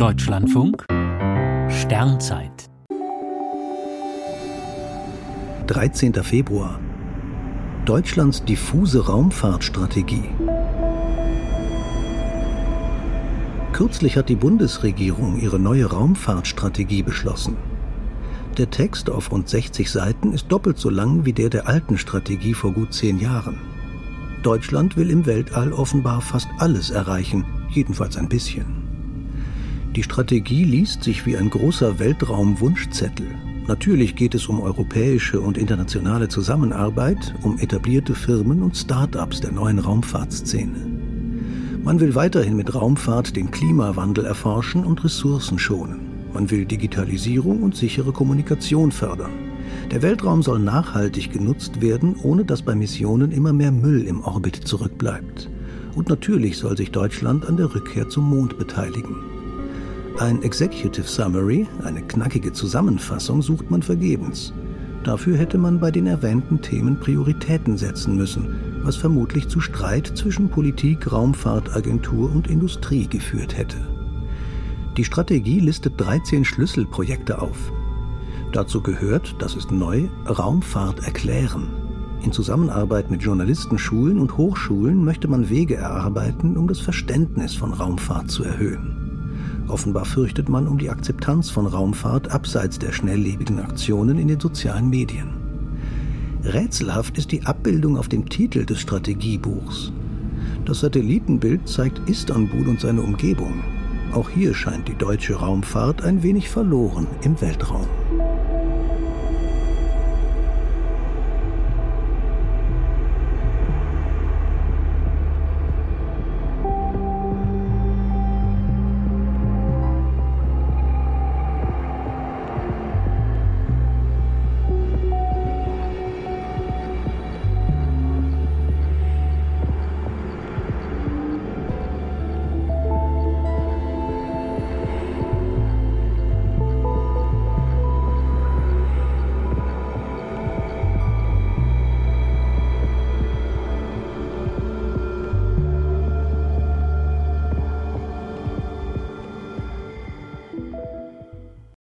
Deutschlandfunk Sternzeit 13. Februar Deutschlands diffuse Raumfahrtstrategie Kürzlich hat die Bundesregierung ihre neue Raumfahrtstrategie beschlossen. Der Text auf rund 60 Seiten ist doppelt so lang wie der der alten Strategie vor gut zehn Jahren. Deutschland will im Weltall offenbar fast alles erreichen, jedenfalls ein bisschen. Die Strategie liest sich wie ein großer Weltraumwunschzettel. Natürlich geht es um europäische und internationale Zusammenarbeit, um etablierte Firmen und Start-ups der neuen Raumfahrtszene. Man will weiterhin mit Raumfahrt den Klimawandel erforschen und Ressourcen schonen. Man will Digitalisierung und sichere Kommunikation fördern. Der Weltraum soll nachhaltig genutzt werden, ohne dass bei Missionen immer mehr Müll im Orbit zurückbleibt. Und natürlich soll sich Deutschland an der Rückkehr zum Mond beteiligen. Ein Executive Summary, eine knackige Zusammenfassung, sucht man vergebens. Dafür hätte man bei den erwähnten Themen Prioritäten setzen müssen, was vermutlich zu Streit zwischen Politik, Raumfahrtagentur und Industrie geführt hätte. Die Strategie listet 13 Schlüsselprojekte auf. Dazu gehört, das ist neu, Raumfahrt erklären. In Zusammenarbeit mit Journalistenschulen und Hochschulen möchte man Wege erarbeiten, um das Verständnis von Raumfahrt zu erhöhen. Offenbar fürchtet man um die Akzeptanz von Raumfahrt abseits der schnelllebigen Aktionen in den sozialen Medien. Rätselhaft ist die Abbildung auf dem Titel des Strategiebuchs. Das Satellitenbild zeigt Istanbul und seine Umgebung. Auch hier scheint die deutsche Raumfahrt ein wenig verloren im Weltraum.